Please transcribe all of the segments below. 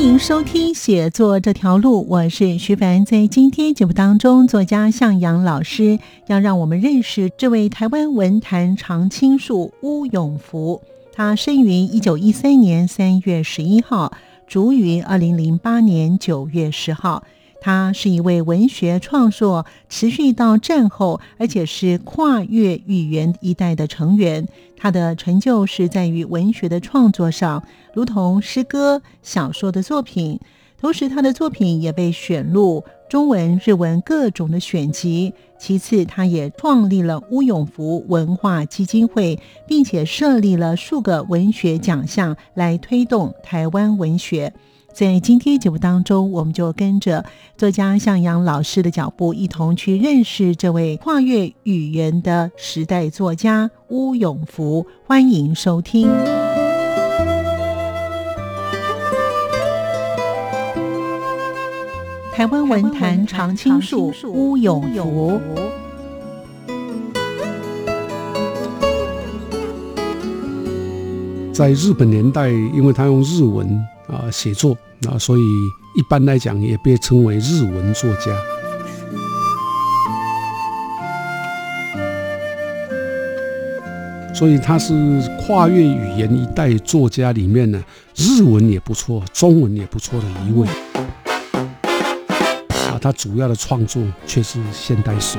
欢迎收听写作这条路，我是徐凡。在今天节目当中，作家向阳老师要让我们认识这位台湾文坛常青树巫永福。他生于一九一三年三月十一号，卒于二零零八年九月十号。他是一位文学创作持续到战后，而且是跨越语言一代的成员。他的成就是在于文学的创作上，如同诗歌、小说的作品。同时，他的作品也被选入中文、日文各种的选集。其次，他也创立了乌永福文化基金会，并且设立了数个文学奖项来推动台湾文学。在今天节目当中，我们就跟着作家向阳老师的脚步，一同去认识这位跨越语言的时代作家乌永福。欢迎收听台湾文坛常青树乌永福。在日本年代，因为他用日文。啊，写作啊，所以一般来讲也被称为日文作家。所以他是跨越语言一代作家里面呢，日文也不错，中文也不错的一位。啊，他主要的创作却是现代诗。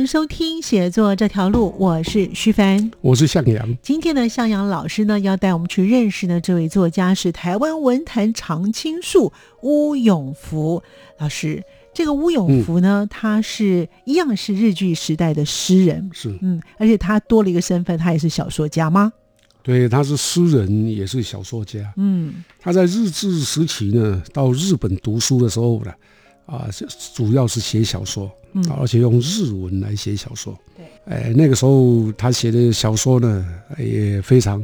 迎收听写作这条路，我是徐凡，我是向阳。今天的向阳老师呢，要带我们去认识呢这位作家是台湾文坛常青树乌永福老师。这个乌永福呢，他是一样是日剧时代的诗人，是嗯，而且他多了一个身份，他也是小说家吗？对，他是诗人，也是小说家。嗯，他在日治时期呢，到日本读书的时候呢，啊，主要是写小说。嗯，而且用日文来写小说。对，哎，那个时候他写的小说呢也非常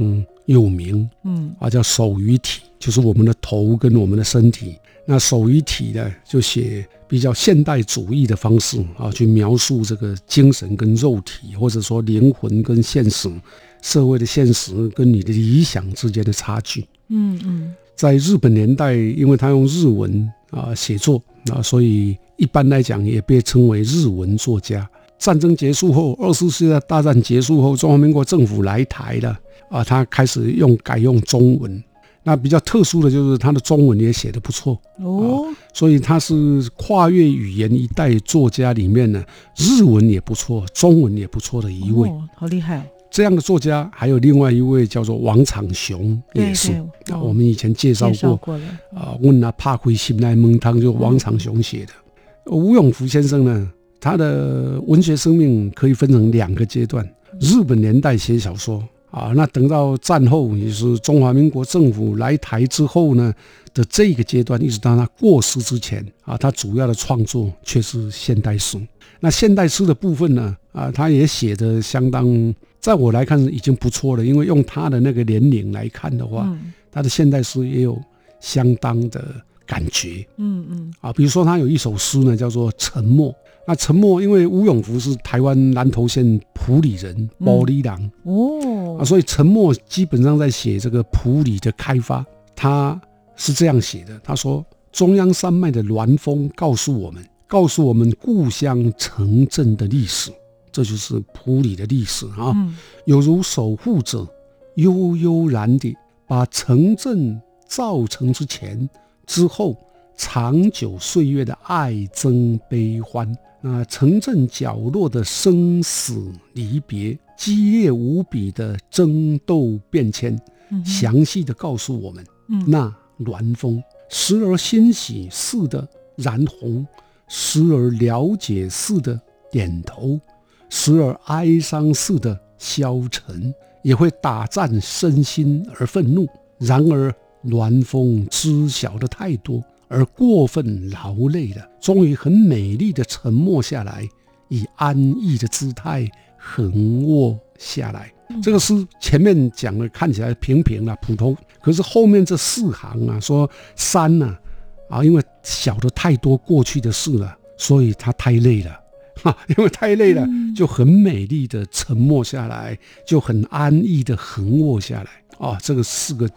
有名。嗯，啊，叫手与体，就是我们的头跟我们的身体。那手与体呢，就写比较现代主义的方式啊，去描述这个精神跟肉体，或者说灵魂跟现实社会的现实跟你的理想之间的差距。嗯嗯，在日本年代，因为他用日文啊写作啊，所以。一般来讲，也被称为日文作家。战争结束后，二次世界大战结束后，中华民国政府来台了啊，他开始用改用中文。那比较特殊的就是他的中文也写得不错哦，所以他是跨越语言一代作家里面呢，日文也不错，中文也不错的一位。好厉害！这样的作家还有另外一位叫做王长雄，也是。啊，我们以前介绍过啊，问他怕亏心来蒙汤，就王长雄写的。吴永福先生呢，他的文学生命可以分成两个阶段：日本年代写小说。啊，那等到战后，也是中华民国政府来台之后呢的这个阶段，一直到他过世之前啊，他主要的创作却是现代诗。那现代诗的部分呢，啊，他也写的相当，在我来看已经不错了，因为用他的那个年龄来看的话，他的现代诗也有相当的。感觉，嗯嗯啊，比如说他有一首诗呢，叫做《沉默》。那《沉默》，因为吴永福是台湾南投县埔里人，埔里人哦，啊，所以《沉默》基本上在写这个埔里的开发。他是这样写的：他说，中央山脉的峦峰告诉我们，告诉我们故乡城镇的历史，这就是普里的历史啊，有如守护者悠悠然地把城镇造成之前。之后，长久岁月的爱憎悲欢，啊，城镇角落的生死离别，激烈无比的争斗变迁，详细的告诉我们，那鸾峰时而欣喜似的燃红，时而了解似的点头，时而哀伤似的消沉，也会打战身心而愤怒。然而暖风知晓的太多，而过分劳累了，终于很美丽的沉默下来，以安逸的姿态横卧下来。这个诗前面讲的看起来平平了，普通，可是后面这四行啊，说山呢，啊，因为晓得太多过去的事了，所以他太累了，哈，因为太累了，就很美丽的沉默下来，就很安逸的横卧下来。啊，这个四个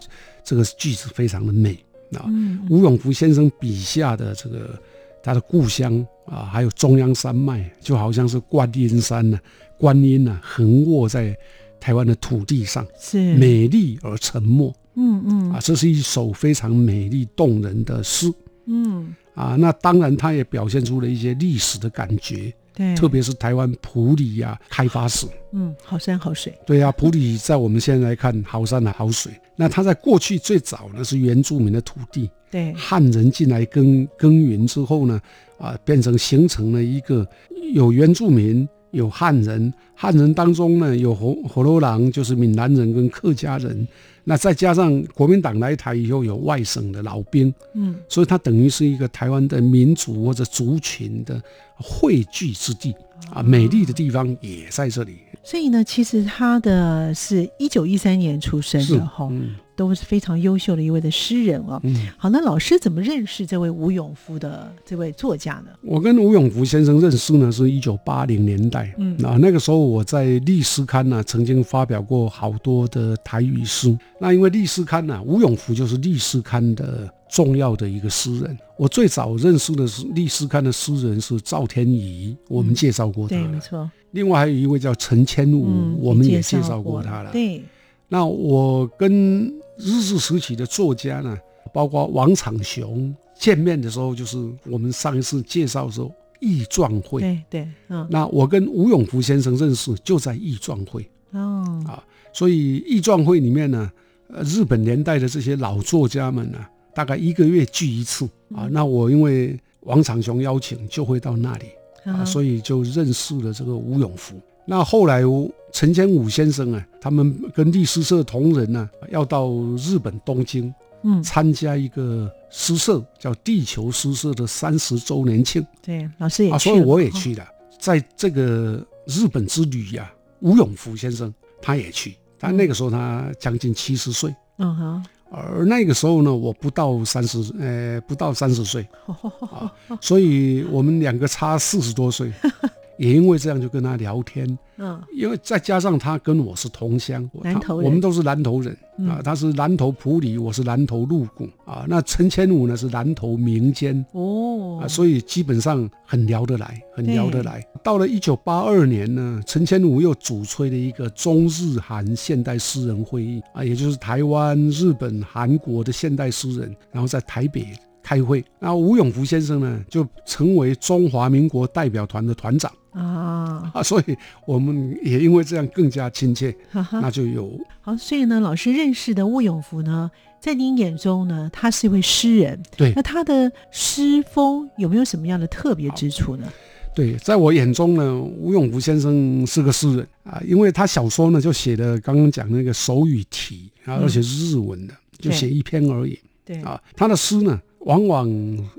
这个句子非常的美啊。吴永福先生笔下的这个他的故乡啊，还有中央山脉，就好像是观音山呢，观音呢横卧在。台湾的土地上是。美丽而沉默，嗯嗯。啊，这是一首非常美丽动人的诗，嗯。啊，那当然它也表现出了一些历史的感觉，对，特别是台湾普里呀开发史，嗯，好山好水，对呀，普里在我们现在来看好山好水，那它在过去最早呢是原住民的土地，对，汉人进来耕耕耘之后呢，啊，变成形成了一个有原住民。有汉人，汉人当中呢有火火罗郎，就是闽南人跟客家人，那再加上国民党来台以后有外省的老兵，嗯，所以它等于是一个台湾的民族或者族群的汇聚之地啊，美丽的地方也在这里。所以呢，其实他的是一九一三年出生的哈。都是非常优秀的一位的诗人哦。嗯，好，那老师怎么认识这位吴永福的这位作家呢？我跟吴永福先生认识呢，是一九八零年代。嗯，啊，那个时候我在《历史刊》呢，曾经发表过好多的台语诗。那因为《历史刊》呢，吴永福就是《历史刊》的重要的一个诗人。我最早认识的是《历史刊》的诗人是赵天仪，我们介绍过他。对，没错。另外还有一位叫陈千武，我们也介绍过他了。对。那我跟日治时期的作家呢，包括王长雄见面的时候，就是我们上一次介绍的时候，义壮会。对对，嗯。那我跟吴永福先生认识就在义壮会。哦。啊，所以义壮会里面呢，呃，日本年代的这些老作家们呢，大概一个月聚一次啊。那我因为王长雄邀请，就会到那里啊，所以就认识了这个吴永福。那后来，陈千武先生啊，他们跟历诗社同仁呢，要到日本东京，嗯，参加一个诗社，叫地球诗社的三十周年庆。对，老师也去，所以我也去了。在这个日本之旅呀，吴永福先生他也去，但那个时候他将近七十岁，嗯哼，而那个时候呢，我不到三十，呃，不到三十岁，啊，所以我们两个差四十多岁。也因为这样就跟他聊天，嗯，因为再加上他跟我是同乡，南投人，我们都是南头人啊，他是南头普里，我是南头鹿谷啊。那陈千武呢是南头民间哦，啊，所以基本上很聊得来，很聊得来。到了一九八二年呢，陈千武又主催了一个中日韩现代诗人会议啊，也就是台湾、日本、韩国的现代诗人，然后在台北开会。那吴永福先生呢，就成为中华民国代表团的团长。啊啊，所以我们也因为这样更加亲切，那就有好。所以呢，老师认识的吴永福呢，在您眼中呢，他是一位诗人。对，那他的诗风有没有什么样的特别之处呢？对，在我眼中呢，吴永福先生是个诗人啊，因为他小说呢就写的刚刚讲那个手语体啊，而且是日文的，就写一篇而已。对啊，他的诗呢。往往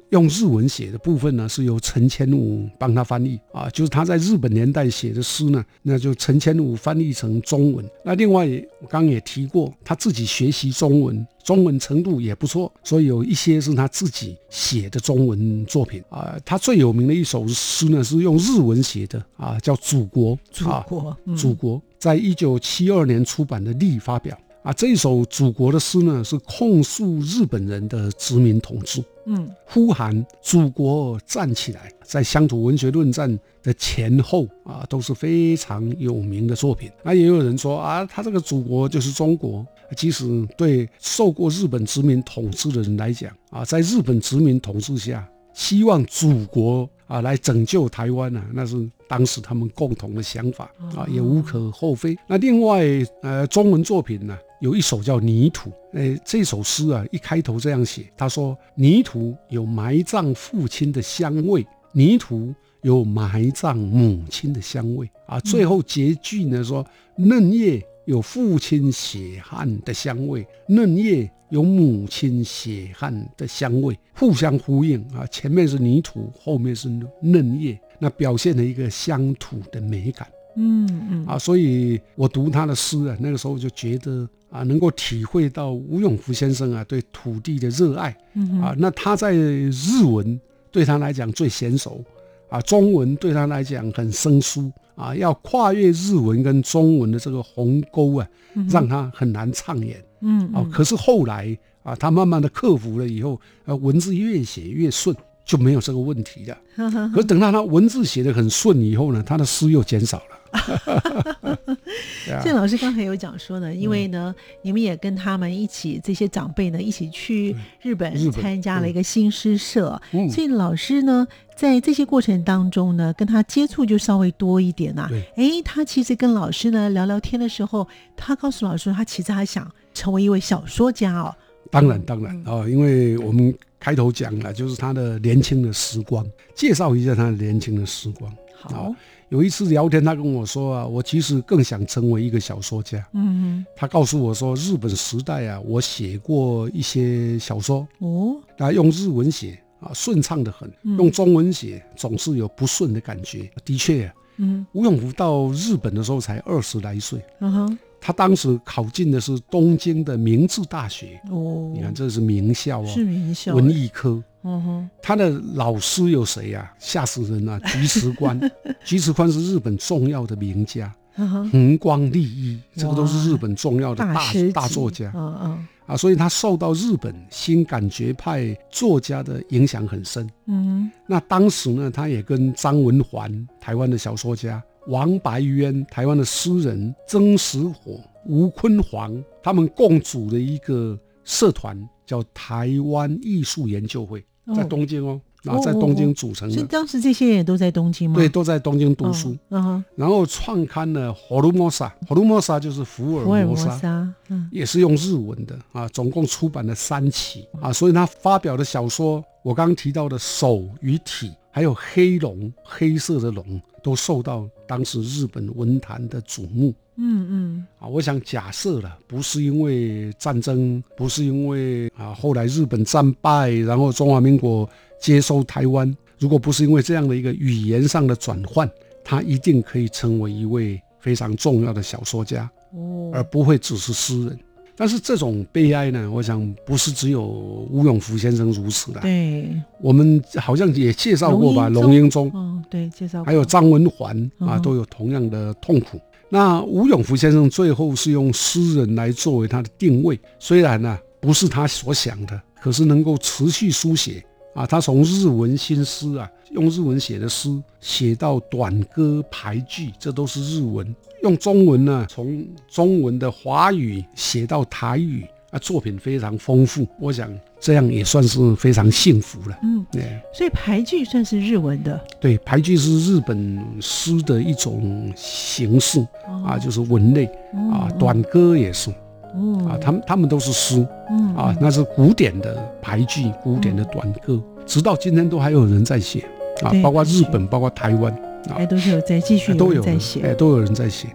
用日文写的部分呢，是由陈千武帮他翻译啊，就是他在日本年代写的诗呢，那就陈千武翻译成中文。那另外，我刚刚也提过，他自己学习中文，中文程度也不错，所以有一些是他自己写的中文作品啊。他最有名的一首诗呢，是用日文写的啊，叫《祖国》。祖国，祖国，在一九七二年出版的《力》发表。啊，这一首祖国的诗呢，是控诉日本人的殖民统治，嗯，呼喊祖国站起来，在乡土文学论战的前后啊，都是非常有名的作品。那也有人说啊，他这个祖国就是中国。即使对受过日本殖民统治的人来讲啊，在日本殖民统治下，希望祖国啊来拯救台湾呢，那是当时他们共同的想法啊，也无可厚非。那另外呃，中文作品呢？有一首叫《泥土》，哎，这首诗啊，一开头这样写，他说：“泥土有埋葬父亲的香味，泥土有埋葬母亲的香味啊。最后结句呢说，嫩叶有父亲血汗的香味，嫩叶有母亲血汗的香味，互相呼应啊。前面是泥土，后面是嫩叶，那表现了一个乡土的美感。嗯嗯啊，所以我读他的诗啊，那个时候就觉得啊，能够体会到吴永福先生啊对土地的热爱。嗯啊，那他在日文对他来讲最娴熟，啊，中文对他来讲很生疏，啊，要跨越日文跟中文的这个鸿沟啊，让他很难畅演。嗯啊，可是后来啊，他慢慢的克服了以后，呃，文字越写越顺。就没有这个问题了。可是等到他文字写的很顺以后呢，他的诗又减少了。这老师刚才有讲说呢，因为呢，你们也跟他们一起这些长辈呢一起去日本参加了一个新诗社，所以老师呢在这些过程当中呢，跟他接触就稍微多一点呐。哎，他其实跟老师呢聊聊天的时候，他告诉老师，他其实还想成为一位小说家哦。当然，当然哦，因为我们。开头讲了，就是他的年轻的时光，介绍一下他的年轻的时光。好，有一次聊天，他跟我说啊，我其实更想成为一个小说家。嗯，他告诉我说，日本时代啊，我写过一些小说哦，啊，用日文写啊，顺畅的很；用中文写总是有不顺的感觉。的确，嗯，吴永福到日本的时候才二十来岁。嗯哼。他当时考进的是东京的明治大学哦，你看这是名校哦，是名校，文艺科。嗯哼，他的老师有谁呀？吓死人 了！菊池宽，菊池宽是日本重要的名家，横光利一，这个都是日本重要的大大作家。嗯嗯，啊，所以他受到日本新感觉派作家的影响很深。嗯，那当时呢，他也跟张文环，台湾的小说家。王白渊，台湾的诗人曾石火、吴坤煌，他们共组了一个社团叫台湾艺术研究会，在东京哦，然后在东京组成的。是当时这些人都在东京吗？对，都在东京读书。嗯哼。然后创刊了《火鲁摩萨》，《火鲁摩萨》就是福尔摩沙，嗯，也是用日文的啊。总共出版了三期啊，所以他发表的小说，我刚刚提到的《手与体》，还有《黑龙》，黑色的龙。都受到当时日本文坛的瞩目。嗯嗯，啊，我想假设了，不是因为战争，不是因为啊后来日本战败，然后中华民国接收台湾，如果不是因为这样的一个语言上的转换，他一定可以成为一位非常重要的小说家，哦，而不会只是诗人。但是这种悲哀呢，我想不是只有吴永福先生如此的。对，我们好像也介绍过吧，龙应忠，嗯，对，介绍过，还有张文环啊，都有同样的痛苦。那吴永福先生最后是用诗人来作为他的定位，虽然呢不是他所想的，可是能够持续书写啊，他从日文新诗啊，用日文写的诗，写到短歌排句，这都是日文。用中文呢，从中文的华语写到台语啊，作品非常丰富。我想这样也算是非常幸福了。嗯，对。所以排句算是日文的。对，排句是日本诗的一种形式啊，就是文类啊，短歌也是。嗯啊，他们他们都是诗。嗯啊，那是古典的排句，古典的短歌，直到今天都还有人在写啊，包括日本，包括台湾。哎，都是有在继续都有在写，哎，都有人在写。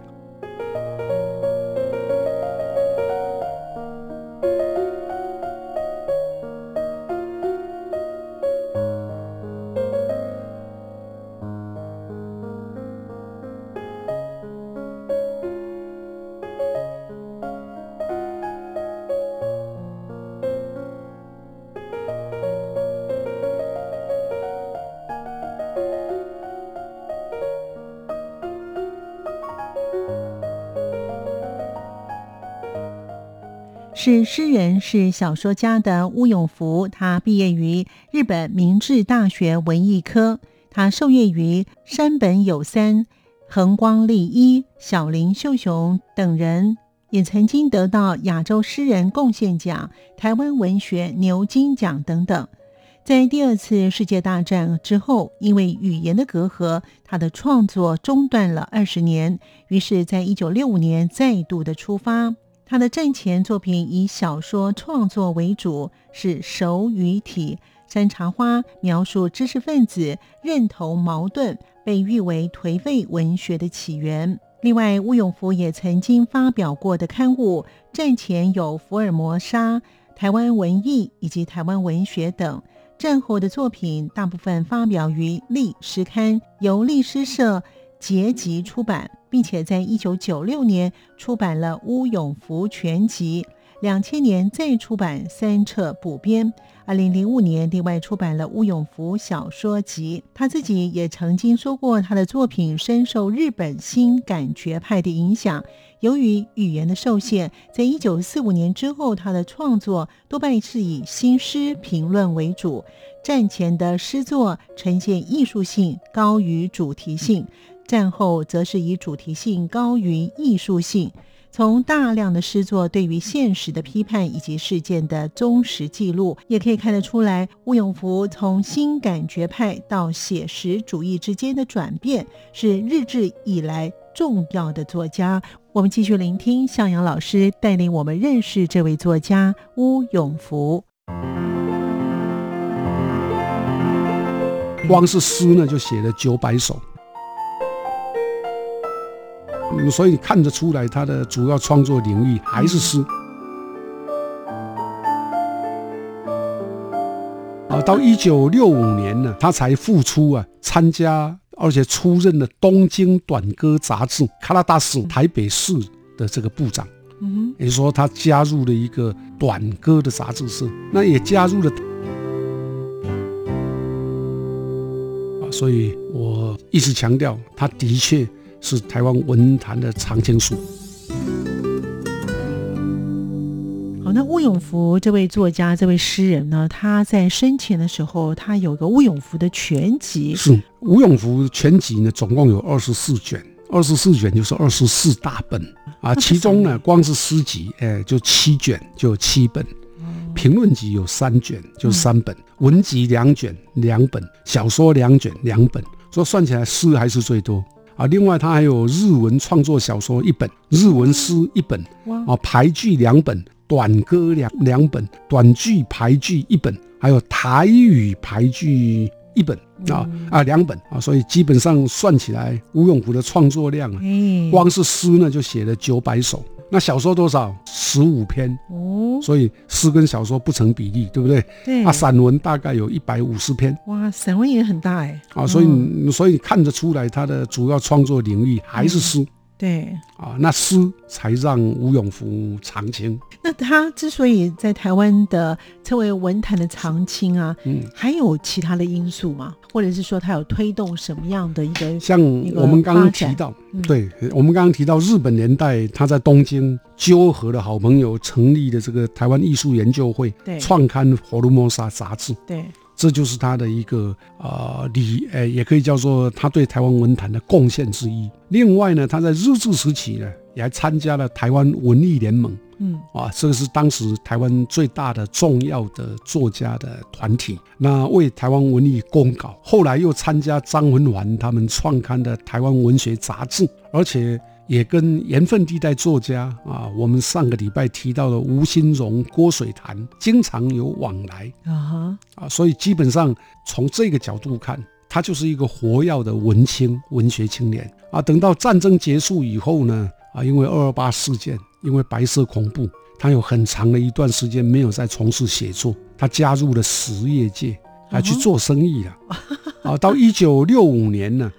是诗人，是小说家的乌永福。他毕业于日本明治大学文艺科，他受业于山本有三、横光利一、小林秀雄等人，也曾经得到亚洲诗人贡献奖、台湾文学牛津奖等等。在第二次世界大战之后，因为语言的隔阂，他的创作中断了二十年。于是，在一九六五年再度的出发。他的战前作品以小说创作为主，是手与体，山茶花描述知识分子认同矛盾，被誉为颓废文学的起源。另外，吴永福也曾经发表过的刊物，战前有《福尔摩沙》《台湾文艺》以及《台湾文学》等。战后的作品大部分发表于《历诗刊》，由历诗社结集出版，并且在一九九六年出版了《乌永福全集》。两千年再出版三册补编，二零零五年另外出版了乌永福小说集。他自己也曾经说过，他的作品深受日本新感觉派的影响。由于语言的受限，在一九四五年之后，他的创作多半是以新诗评论为主。战前的诗作呈现艺术性高于主题性，战后则是以主题性高于艺术性。从大量的诗作对于现实的批判以及事件的忠实记录，也可以看得出来，吴永福从新感觉派到写实主义之间的转变，是日治以来重要的作家。我们继续聆听向阳老师带领我们认识这位作家吴永福。光是诗呢，就写了九百首。所以看得出来，他的主要创作领域还是诗。啊，到一九六五年呢，他才复出啊，参加而且出任了《东京短歌》杂志卡拉达市台北市的这个部长。嗯，也说他加入了一个短歌的杂志社，那也加入了。啊，所以我一直强调，他的确。是台湾文坛的常青树。好，那吴永福这位作家、这位诗人呢？他在生前的时候，他有个吴永福的全集。是吴永福全集呢，总共有二十四卷，二十四卷就是二十四大本啊。其中呢，光是诗集，哎，就七卷，就有七本；评论集有三卷，就三本；文集两卷，两本；小说两卷，两本。所以算起来，诗还是最多。啊，另外他还有日文创作小说一本，日文诗一本，啊，排剧两本，短歌两两本，短剧排剧一本，还有台语排剧一本，啊啊两本啊，所以基本上算起来，吴永福的创作量啊，光是诗呢就写了九百首。那小说多少？十五篇哦，所以诗跟小说不成比例，对不对？对。啊，散文大概有一百五十篇。哇，散文也很大哎。啊，所以所以看得出来，他的主要创作领域还是诗。对啊，那诗才让吴永福长青。那他之所以在台湾的称为文坛的长青啊，嗯，还有其他的因素吗？或者是说他有推动什么样的一个？像我们刚刚提到，对，我们刚刚提到日本年代，他在东京纠合的好朋友成立的这个台湾艺术研究会，对，创刊《佛罗摩沙》杂志，对。这就是他的一个啊理，诶，也可以叫做他对台湾文坛的贡献之一。另外呢，他在日治时期呢，也还参加了台湾文艺联盟，嗯，啊，这个是当时台湾最大的重要的作家的团体，那为台湾文艺公稿。后来又参加张文环他们创刊的台湾文学杂志，而且。也跟盐分地带作家啊，我们上个礼拜提到的吴新荣、郭水潭，经常有往来啊啊，所以基本上从这个角度看，他就是一个活跃的文青、文学青年啊。等到战争结束以后呢，啊，因为二二八事件，因为白色恐怖，他有很长的一段时间没有再从事写作，他加入了实业界，啊去做生意了 啊。到一九六五年呢，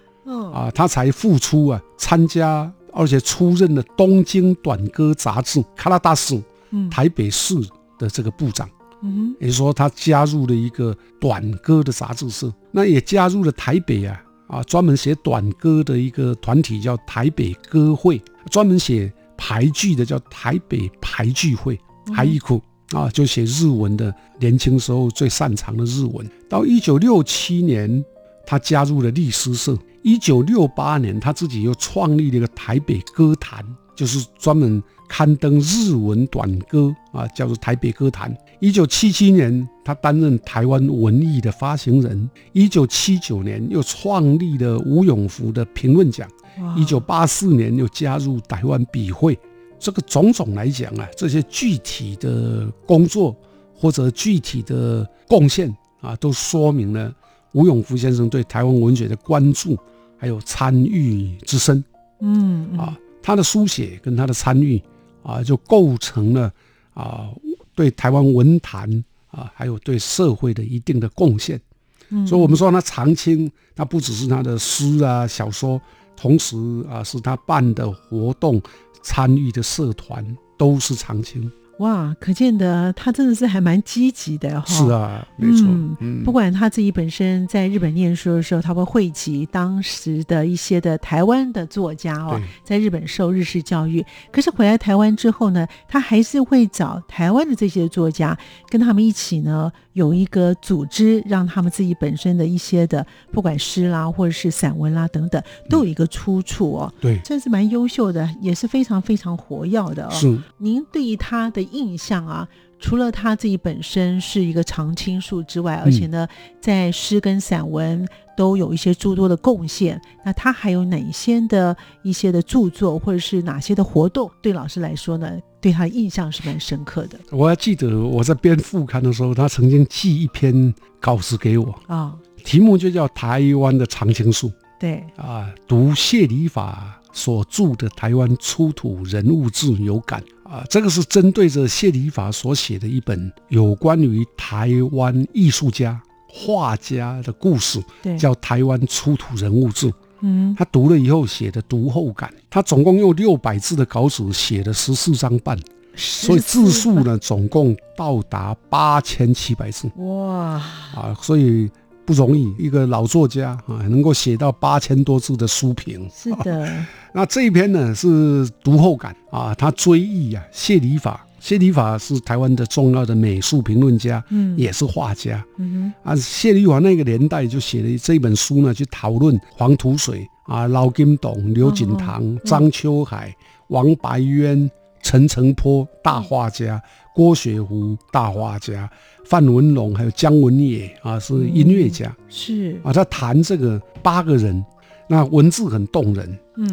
啊，他才复出啊，参加。而且出任了《东京短歌》杂志卡拉达市台北市的这个部长，嗯，也说他加入了一个短歌的杂志社，那也加入了台北啊啊专门写短歌的一个团体叫台北歌会，专门写排剧的叫台北排剧会，还一库啊就写日文的，年轻时候最擅长的日文。到一九六七年，他加入了律师社。一九六八年，他自己又创立了一个台北歌坛，就是专门刊登日文短歌啊，叫做台北歌坛。一九七七年，他担任台湾文艺的发行人。一九七九年，又创立了吴永福的评论奖。一九八四年，又加入台湾笔会。这个种种来讲啊，这些具体的工作或者具体的贡献啊，都说明了吴永福先生对台湾文学的关注还有参与之深。嗯啊，他的书写跟他的参与啊，就构成了啊对台湾文坛啊，还有对社会的一定的贡献。嗯，所以，我们说他长青，那不只是他的诗啊、小说，同时啊，是他办的活动、参与的社团都是长青。哇，可见得他真的是还蛮积极的哈。是啊，没错。嗯，不管他自己本身在日本念书的时候，他会汇集当时的一些的台湾的作家哦，在日本受日式教育。可是回来台湾之后呢，他还是会找台湾的这些作家，跟他们一起呢有一个组织，让他们自己本身的一些的不管诗啦，或者是散文啦等等，都有一个出处哦。对，真是蛮优秀的，也是非常非常活跃的哦。是，您对于他的。印象啊，除了他自己本身是一个常青树之外，而且呢，在诗跟散文都有一些诸多的贡献。那他还有哪些的一些的著作，或者是哪些的活动，对老师来说呢，对他印象是蛮深刻的。我还记得我在编副刊的时候，他曾经寄一篇稿子给我啊，题目就叫《台湾的常青树》。对啊，读谢礼法所著的《台湾出土人物志》有感。啊，这个是针对着谢礼法所写的一本有关于台湾艺术家、画家的故事，叫《台湾出土人物志》。嗯，他读了以后写的读后感，他总共用六百字的稿纸写了十四章半，所以字数呢总共到达八千七百字。哇！啊，所以。不容易，一个老作家啊，能够写到八千多字的书评。是的，那这一篇呢是读后感啊，他追忆啊谢礼法，谢礼法是台湾的重要的美术评论家，嗯，也是画家，嗯哼，啊谢礼法那个年代就写了这本书呢，去讨论黄土水啊、老金董、刘锦堂、张秋海、王白渊、陈澄波大画家。郭雪湖大画家范文龙，还有姜文也啊，是音乐家，是啊，他谈这个八个人，那文字很动人。嗯，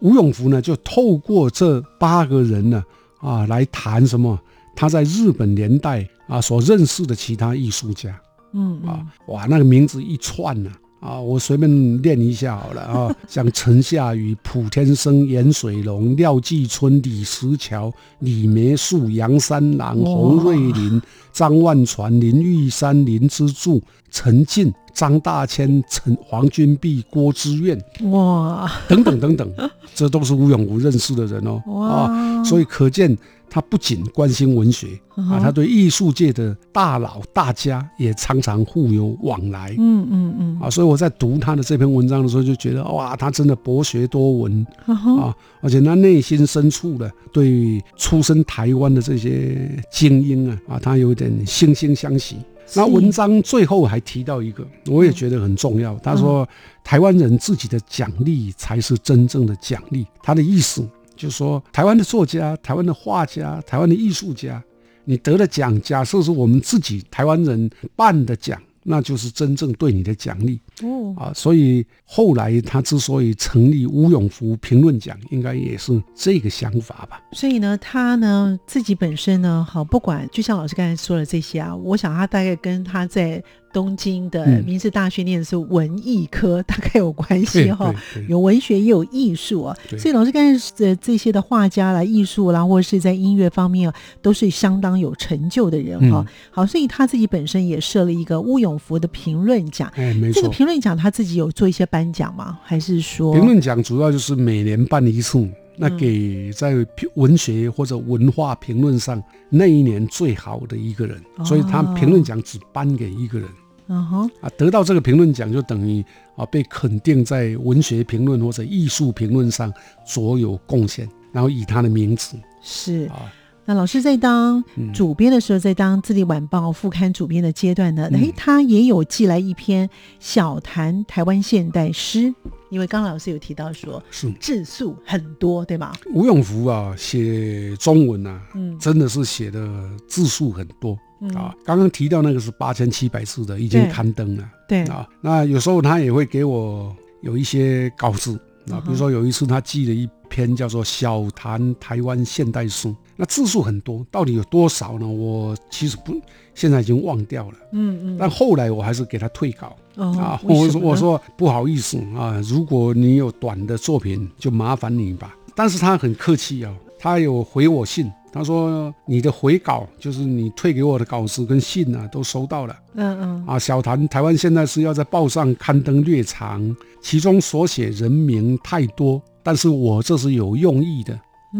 吴永福呢，就透过这八个人呢，啊，来谈什么？他在日本年代啊所认识的其他艺术家。嗯啊，哇，那个名字一串呢。啊，我随便念一下好了啊，像陈夏雨、蒲天生、严水龙、廖继春、李石桥、李梅树、杨三郎、洪瑞林、张万传、林玉山、林之助、陈进、张大千、陈黄君璧、郭之愿，哇，等等等等，这都是吴永福认识的人哦。哇，所以可见。他不仅关心文学啊，他对艺术界的大佬大家也常常互有往来。嗯嗯嗯啊，所以我在读他的这篇文章的时候，就觉得哇，他真的博学多闻啊，而且他内心深处的对出身台湾的这些精英啊啊，他有点惺惺相惜。那文章最后还提到一个，我也觉得很重要。他说，台湾人自己的奖励才是真正的奖励。他的意思。就是说，台湾的作家、台湾的画家、台湾的艺术家，你得了奖，假设是我们自己台湾人办的奖。那就是真正对你的奖励哦啊，所以后来他之所以成立吴永福评论奖，应该也是这个想法吧。所以呢，他呢自己本身呢，好不管，就像老师刚才说的这些啊，我想他大概跟他在东京的明治大学念的是文艺科，大概有关系哈，有文学也有艺术啊。所以老师刚才的这些的画家啦、艺术啦，或者是在音乐方面啊，都是相当有成就的人哈。好，所以他自己本身也设了一个乌永。永福的评论奖，哎，没错。这个评论奖他自己有做一些颁奖吗？还是说评论奖主要就是每年办一次，那给在文学或者文化评论上那一年最好的一个人，所以他评论奖只颁给一个人。嗯哼，啊，得到这个评论奖就等于啊被肯定在文学评论或者艺术评论上所有贡献，然后以他的名字是啊。那老师在当主编的时候，在当《自立晚报》副刊主编的阶段呢，哎，他也有寄来一篇小谈台湾现代诗，因为刚老师有提到说，是字数很多，对吗？吴永福啊，写中文啊，嗯，真的是写的字数很多啊。刚刚提到那个是八千七百字的，已经刊登了，对啊。那有时候他也会给我有一些稿子啊，比如说有一次他寄了一。篇叫做《小谈台湾现代书》，那字数很多，到底有多少呢？我其实不，现在已经忘掉了。嗯嗯。但后来我还是给他退稿啊，我说我说不好意思啊，如果你有短的作品，就麻烦你吧。但是他很客气啊，他有回我信。他说：“你的回稿就是你退给我的稿子跟信啊，都收到了。嗯嗯。啊，小谈台湾现在是要在报上刊登略长，其中所写人名太多，但是我这是有用意的。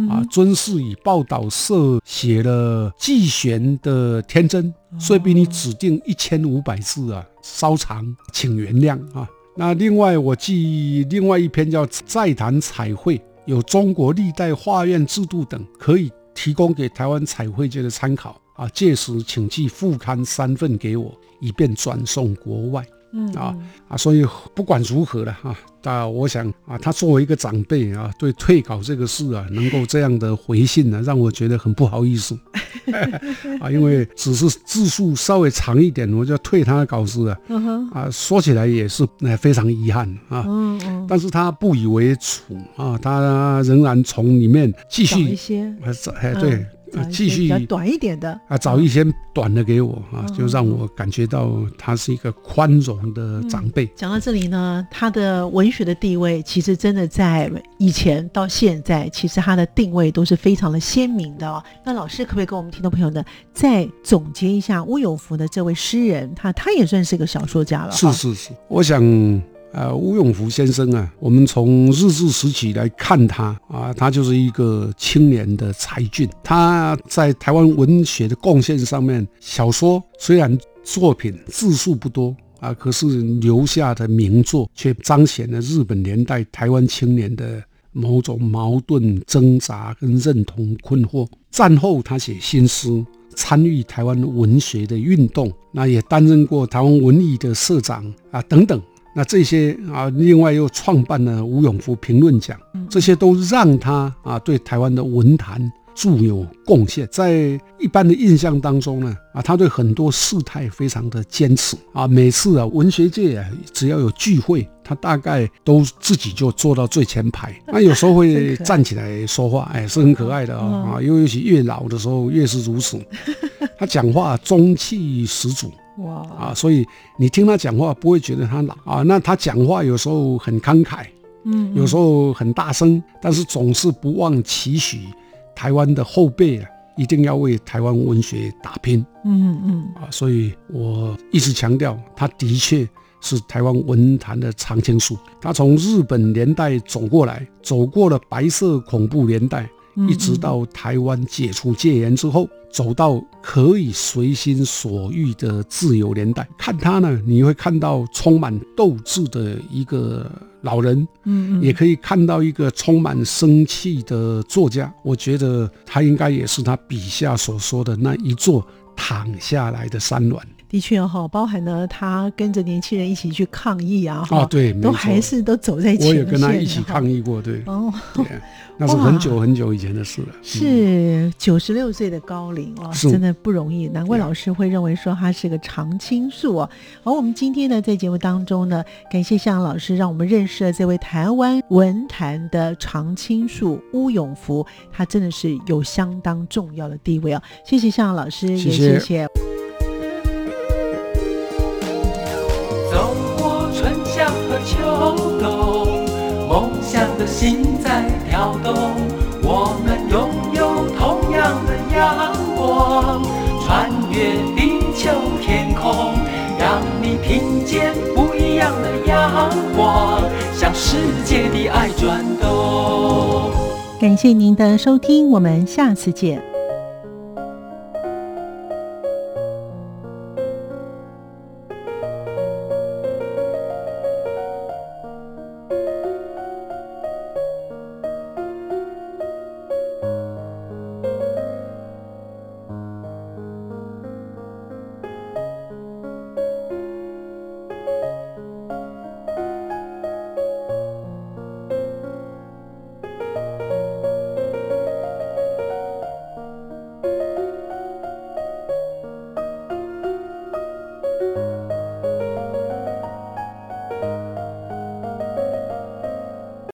啊，尊是以报道社写了季玄的天真，所以比你指定一千五百字啊稍长，请原谅啊。那另外我记另外一篇叫《再谈彩绘》，有中国历代画院制度等，可以。”提供给台湾彩绘界的参考啊！届时请寄副刊三份给我，以便转送国外。嗯啊啊，所以不管如何了哈，啊，我想啊，他作为一个长辈啊，对退稿这个事啊，能够这样的回信呢，让我觉得很不好意思 啊，因为只是字数稍微长一点，我就退他的稿子啊。啊，说起来也是非常遗憾啊。嗯嗯。但是他不以为耻啊，他仍然从里面继续一些，哎对。继续比较短一点的啊，找一些短的给我啊，就让我感觉到他是一个宽容的长辈。讲到这里呢，他的文学的地位其实真的在以前到现在，其实他的定位都是非常的鲜明的哦。那老师可不可以跟我们听众朋友呢，再总结一下乌有福的这位诗人？他他也算是一个小说家了。是是是，我想。呃，吴永福先生啊，我们从日治时期来看他啊，他就是一个青年的才俊。他在台湾文学的贡献上面，小说虽然作品字数不多啊，可是留下的名作却彰显了日本年代台湾青年的某种矛盾挣扎跟认同困惑。战后他写新诗，参与台湾文学的运动，那也担任过台湾文艺的社长啊等等。那这些啊，另外又创办了吴永福评论奖，这些都让他啊对台湾的文坛著有贡献。在一般的印象当中呢，啊，他对很多事态非常的坚持啊。每次啊，文学界啊只要有聚会，他大概都自己就坐到最前排。那有时候会站起来说话，哎，是很可爱的啊。啊，尤其越老的时候越是如此。他讲话中气十足。哇啊！所以你听他讲话不会觉得他老啊。那他讲话有时候很慷慨，嗯，有时候很大声，但是总是不忘期许台湾的后辈啊，一定要为台湾文学打拼。嗯嗯啊，所以我一直强调，他的确是台湾文坛的常青树。他从日本年代走过来，走过了白色恐怖年代。一直到台湾解除戒严之后，走到可以随心所欲的自由年代，看他呢，你会看到充满斗志的一个老人，嗯，也可以看到一个充满生气的作家。我觉得他应该也是他笔下所说的那一座躺下来的山峦。的确哈，包含了他跟着年轻人一起去抗议啊，啊对，都还是都走在前线。我也跟他一起抗议过，对，哦，那是很久很久以前的事了。是九十六岁的高龄哦，真的不容易，难怪老师会认为说他是个常青树哦。而我们今天呢，在节目当中呢，感谢向老师让我们认识了这位台湾文坛的常青树乌永福，他真的是有相当重要的地位哦。谢谢向老师，也谢谢。心在跳动，我们拥有同样的阳光，穿越地球天空，让你听见不一样的阳光，向世界的爱转动。感谢您的收听，我们下次见。